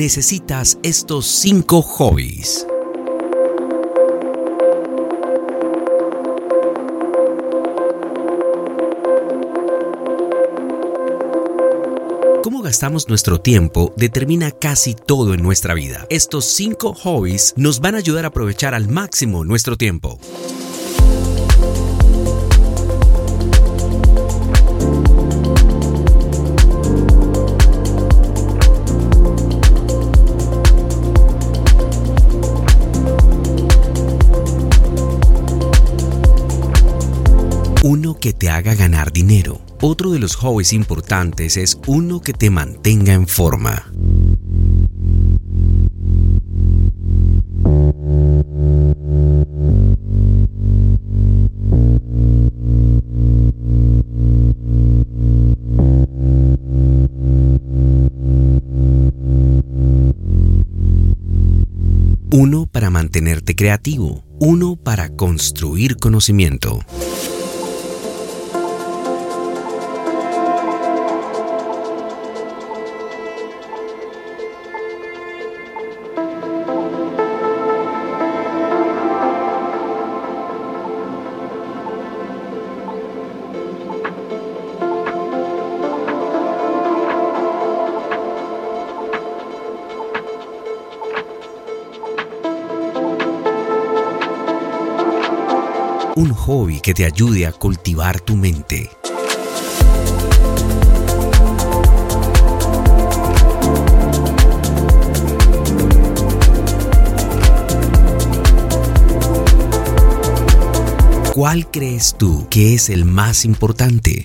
necesitas estos cinco hobbies. Cómo gastamos nuestro tiempo determina casi todo en nuestra vida. Estos cinco hobbies nos van a ayudar a aprovechar al máximo nuestro tiempo. Uno que te haga ganar dinero. Otro de los hobbies importantes es uno que te mantenga en forma. Uno para mantenerte creativo. Uno para construir conocimiento. Hobby que te ayude a cultivar tu mente. ¿Cuál crees tú que es el más importante?